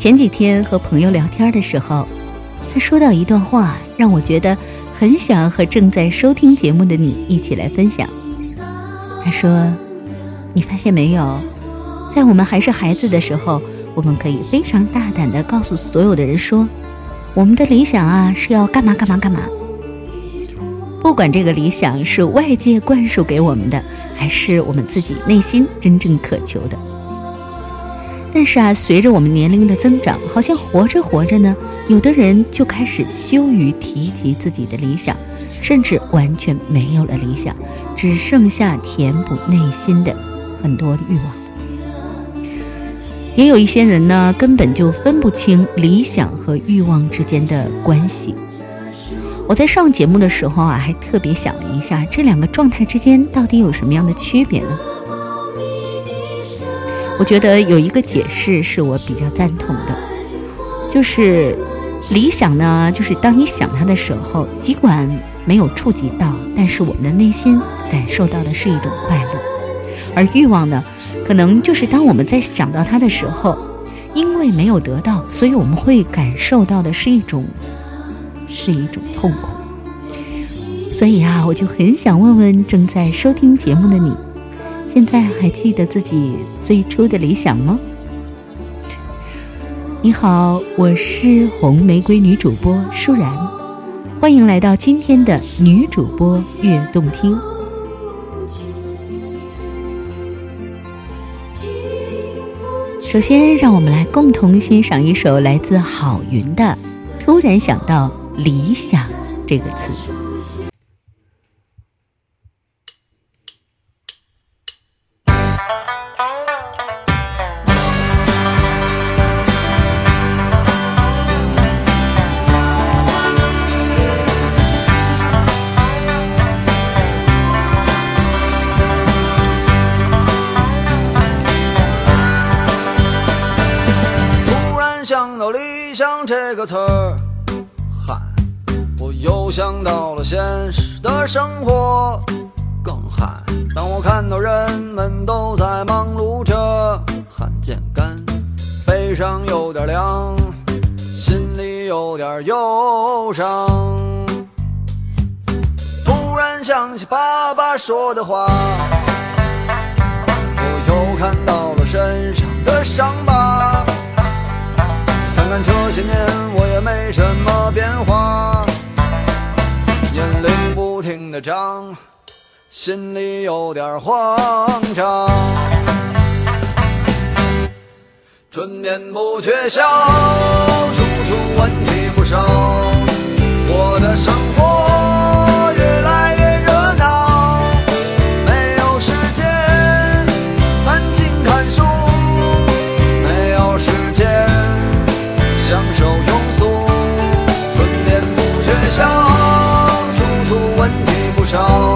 前几天和朋友聊天的时候，他说到一段话，让我觉得很想和正在收听节目的你一起来分享。他说：“你发现没有，在我们还是孩子的时候，我们可以非常大胆的告诉所有的人说，我们的理想啊是要干嘛干嘛干嘛。不管这个理想是外界灌输给我们的，还是我们自己内心真正渴求的。”但是啊，随着我们年龄的增长，好像活着活着呢，有的人就开始羞于提及自己的理想，甚至完全没有了理想，只剩下填补内心的很多欲望。也有一些人呢，根本就分不清理想和欲望之间的关系。我在上节目的时候啊，还特别想了一下，这两个状态之间到底有什么样的区别呢？我觉得有一个解释是我比较赞同的，就是理想呢，就是当你想它的时候，尽管没有触及到，但是我们的内心感受到的是一种快乐；而欲望呢，可能就是当我们在想到它的时候，因为没有得到，所以我们会感受到的是一种是一种痛苦。所以啊，我就很想问问正在收听节目的你。现在还记得自己最初的理想吗？你好，我是红玫瑰女主播舒然，欢迎来到今天的女主播悦动听。首先，让我们来共同欣赏一首来自郝云的《突然想到理想》这个词。突然想到“理想”这个词儿，嗨，我又想到了现实的生活，更嗨。当我看到人忧伤。突然想起爸爸说的话，我又看到了身上的伤疤。看看这些年我也没什么变化，年龄不停的长，心里有点慌张。春眠不觉晓，处处问题不少，我的生活越来越热闹，没有时间安静看书，没有时间享受庸俗，春眠不觉晓，处处问题不少。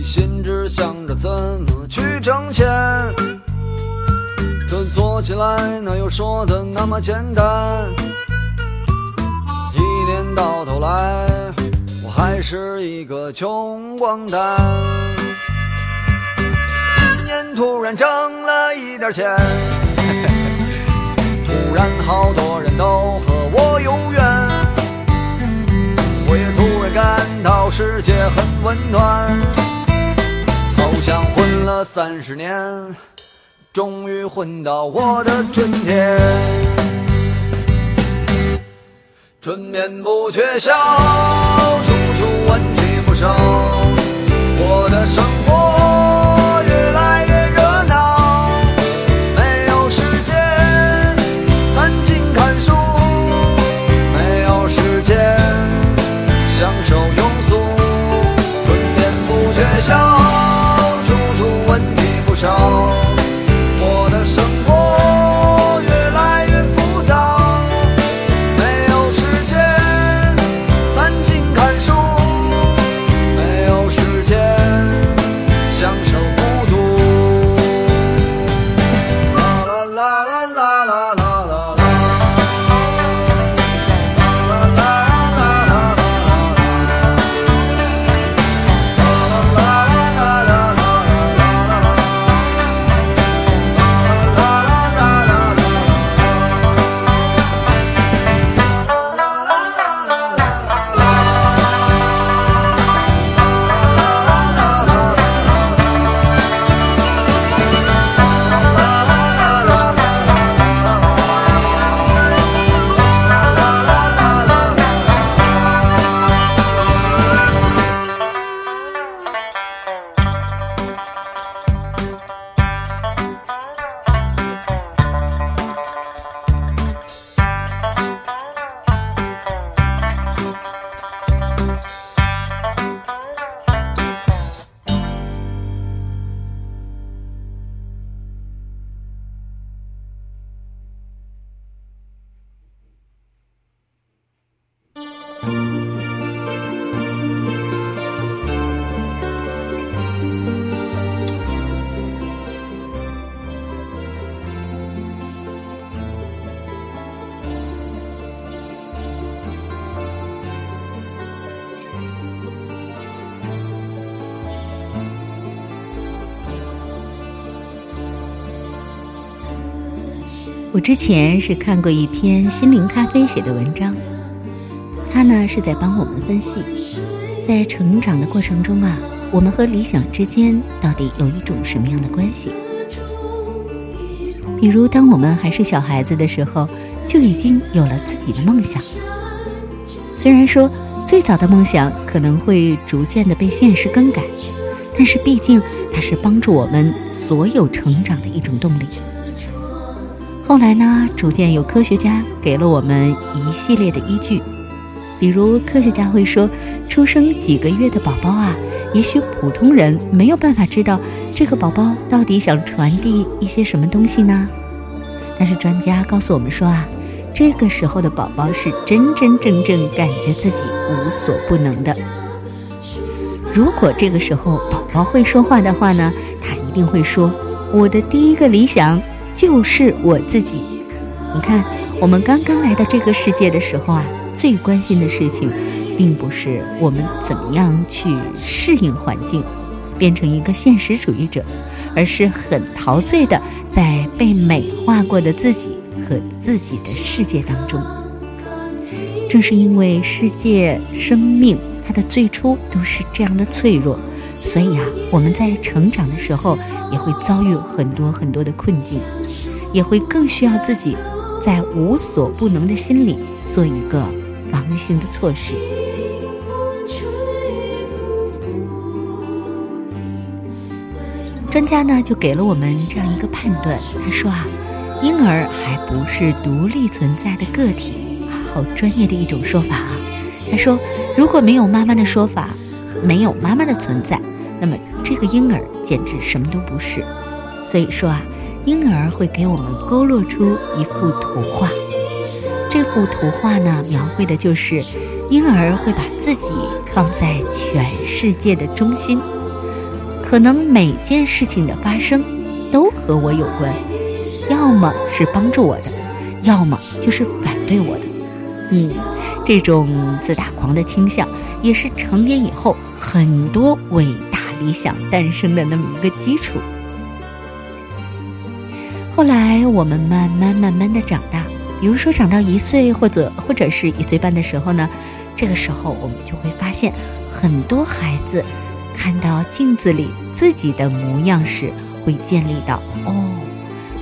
一心只想着怎么去挣钱，可做起来哪有说的那么简单？一年到头来，我还是一个穷光蛋。今年突然挣了一点钱，突然好多人都和我有缘。我也突然感到世界很温暖，像混了三十年，终于混到我的春天。春眠不觉晓，处处问题不少，我的生我之前是看过一篇心灵咖啡写的文章，他呢是在帮我们分析，在成长的过程中啊，我们和理想之间到底有一种什么样的关系？比如，当我们还是小孩子的时候，就已经有了自己的梦想。虽然说最早的梦想可能会逐渐的被现实更改，但是毕竟它是帮助我们所有成长的一种动力。后来呢，逐渐有科学家给了我们一系列的依据，比如科学家会说，出生几个月的宝宝啊，也许普通人没有办法知道这个宝宝到底想传递一些什么东西呢？但是专家告诉我们说啊，这个时候的宝宝是真真正正感觉自己无所不能的。如果这个时候宝宝会说话的话呢，他一定会说：“我的第一个理想。”就是我自己。你看，我们刚刚来到这个世界的时候啊，最关心的事情，并不是我们怎么样去适应环境，变成一个现实主义者，而是很陶醉的在被美化过的自己和自己的世界当中。正是因为世界、生命它的最初都是这样的脆弱，所以啊，我们在成长的时候也会遭遇很多很多的困境。也会更需要自己在无所不能的心里做一个防御性的措施。专家呢就给了我们这样一个判断，他说啊，婴儿还不是独立存在的个体，好专业的一种说法啊。他说，如果没有妈妈的说法，没有妈妈的存在，那么这个婴儿简直什么都不是。所以说啊。婴儿会给我们勾勒出一幅图画，这幅图画呢，描绘的就是婴儿会把自己放在全世界的中心，可能每件事情的发生都和我有关，要么是帮助我的，要么就是反对我的。嗯，这种自大狂的倾向，也是成年以后很多伟理想诞生的那么一个基础。后来我们慢慢慢慢的长大，比如说长到一岁或者或者是一岁半的时候呢，这个时候我们就会发现，很多孩子看到镜子里自己的模样时，会建立到哦，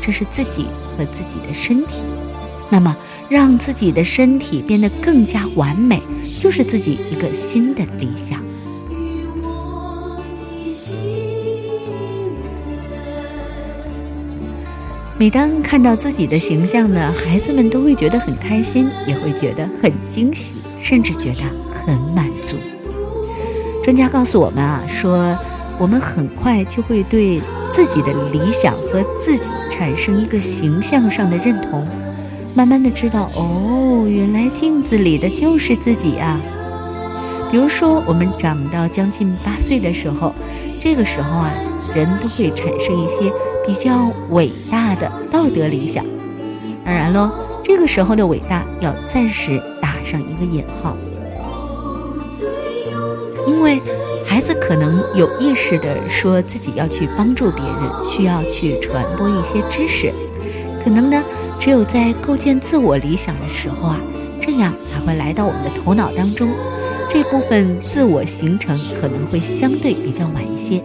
这是自己和自己的身体，那么让自己的身体变得更加完美，就是自己一个新的理想。每当看到自己的形象呢，孩子们都会觉得很开心，也会觉得很惊喜，甚至觉得很满足。专家告诉我们啊，说我们很快就会对自己的理想和自己产生一个形象上的认同，慢慢的知道哦，原来镜子里的就是自己啊。比如说，我们长到将近八岁的时候，这个时候啊，人都会产生一些。比较伟大的道德理想，当然喽，这个时候的伟大要暂时打上一个引号，因为孩子可能有意识的说自己要去帮助别人，需要去传播一些知识，可能呢，只有在构建自我理想的时候啊，这样才会来到我们的头脑当中，这部分自我形成可能会相对比较晚一些。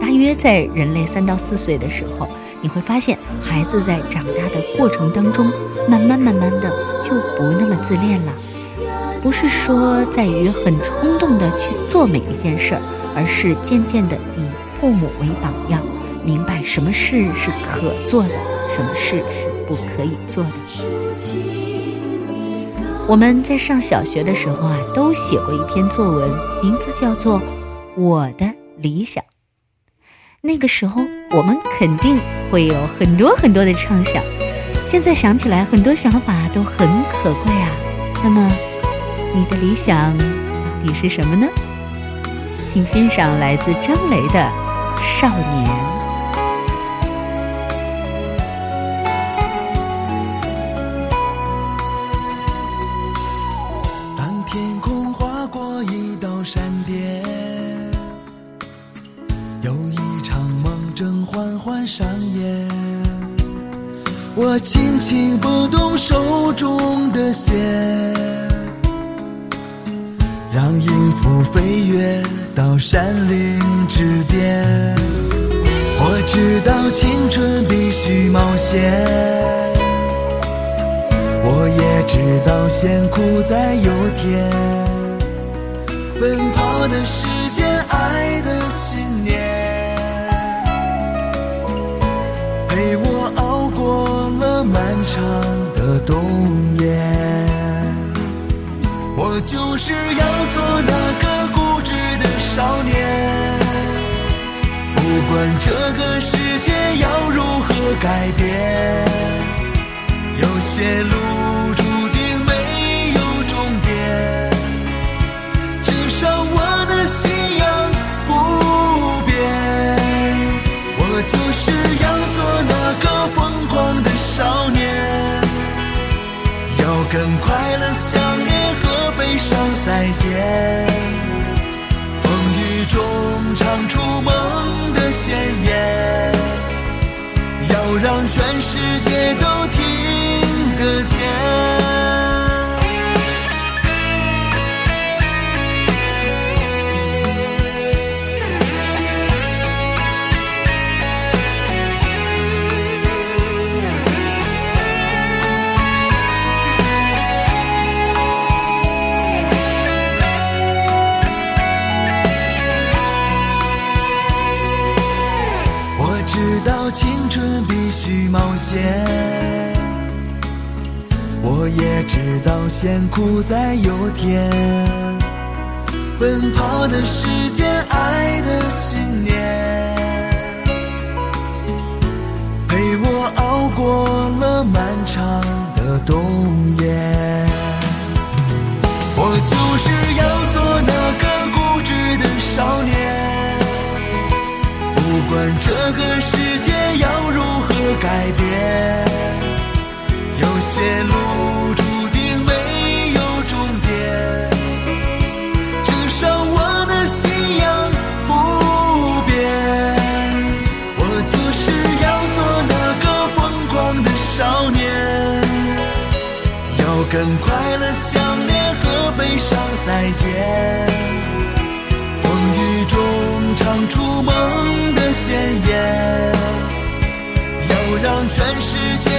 大约在人类三到四岁的时候，你会发现孩子在长大的过程当中，慢慢慢慢的就不那么自恋了。不是说在于很冲动的去做每一件事儿，而是渐渐的以父母为榜样，明白什么事是可做的，什么事是不可以做的。我们在上小学的时候啊，都写过一篇作文，名字叫做《我的理想》。那个时候，我们肯定会有很多很多的畅想。现在想起来，很多想法都很可贵啊。那么，你的理想到底是什么呢？请欣赏来自张雷的《少年》。我轻轻拨动手中的弦，让音符飞跃到山林之巅。我知道青春必须冒险。我也知道先苦再有甜，奔跑的时间，爱的信念，陪我漫长的冬夜。我就是要做那个固执的少年，不管这个世界要如何改变。有些路世界都不再有天，奔跑的时间，爱的信念，陪我熬过了漫长的冬夜。我就是要做那个固执的少年，不管这个世界要如何改变。有些路再见。风雨中唱出梦的宣言，要让全世界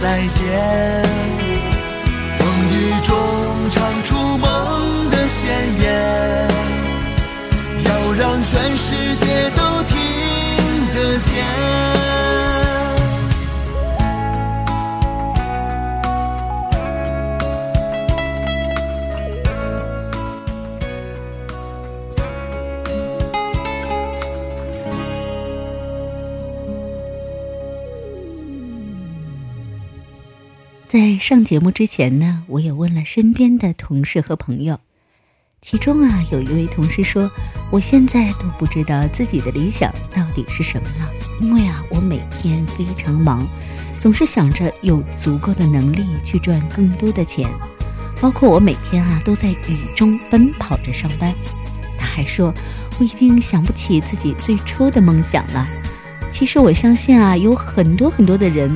再见，在上节目之前呢，我也问了身边的同事和朋友，其中啊有一位同事说，我现在都不知道自己的理想到底是什么了，因为啊我每天非常忙，总是想着有足够的能力去赚更多的钱，包括我每天啊都在雨中奔跑着上班。他还说，我已经想不起自己最初的梦想了。其实我相信啊，有很多很多的人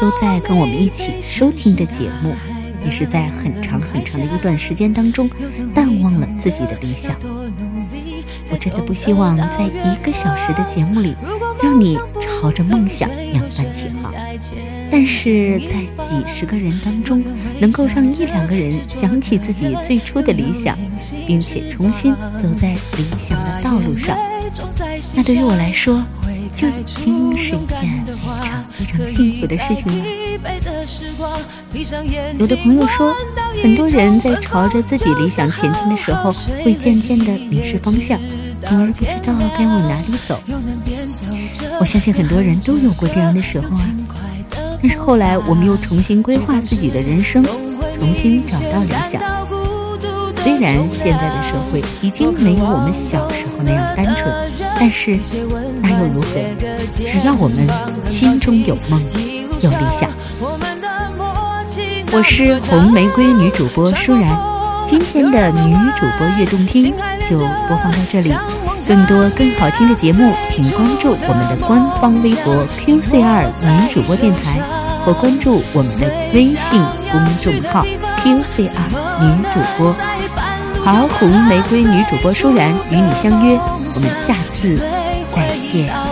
都在跟我们一起收听着节目，也是在很长很长的一段时间当中淡忘了自己的理想。我真的不希望在一个小时的节目里，让你朝着梦想扬帆起航。但是在几十个人当中，能够让一两个人想起自己最初的理想，并且重新走在理想的道路上，那对于我来说，就已经是一件非常非常幸福的事情了。有的朋友说，很多人在朝着自己理想前进的时候，会渐渐的迷失方向，从而不知道该往哪里走。我相信很多人都有过这样的时候啊。但是后来，我们又重新规划自己的人生，重新找到理想。虽然现在的社会已经没有我们小时候那样单纯，但是那又如何？只要我们心中有梦，有理想。我是红玫瑰女主播舒然，今天的女主播悦动听就播放到这里。更多更好听的节目，请关注我们的官方微博 QCR 女主播电台，或关注我们的微信公众号 QCR 女主播。好，红玫瑰女主播舒然与你相约，我们下次再见。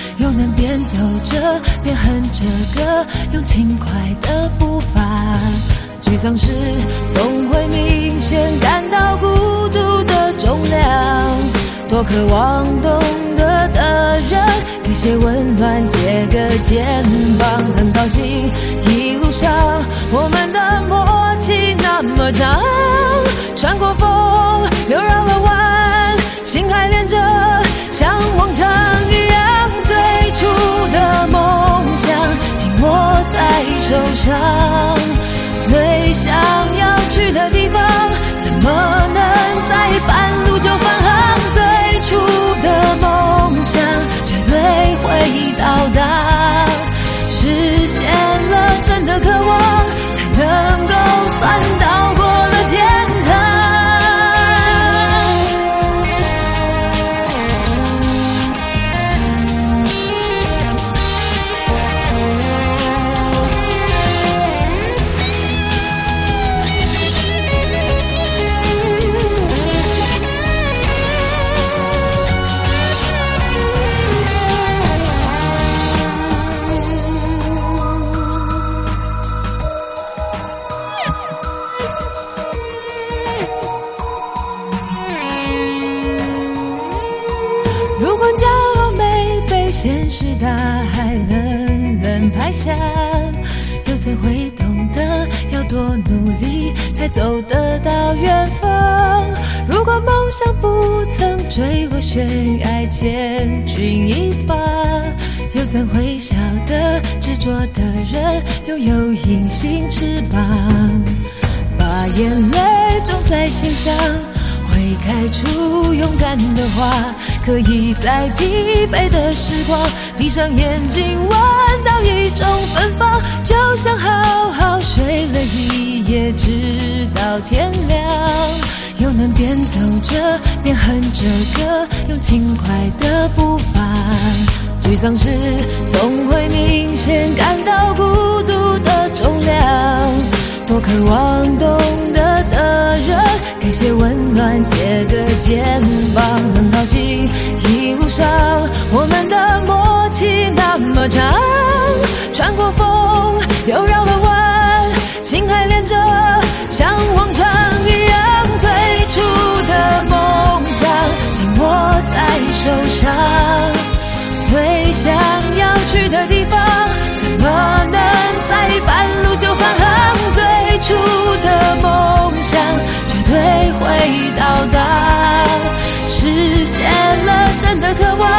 又能边走着边哼着歌，用轻快的步伐。沮丧时总会明显感到孤独的重量，多渴望懂得。的人，给些温暖，借个肩膀，很高兴一路上我们的默契那么长，最想要悬崖，千钧一发，又怎会晓得执着的人拥有隐形翅膀？把眼泪种在心上。会开出勇敢的花，可以在疲惫的时光，闭上眼睛闻到一种芬芳，就像好好睡了一夜，直到天亮，又能边走着边哼着歌，用轻快的步伐。沮丧时总会明显感到孤独的重量，多渴望懂得的人。给些温暖，借个肩膀，很高兴一路上我们的默契那么长，上最想要去的地方怎么能在半路就返航最初的梦想绝对会到达实现了真的渴望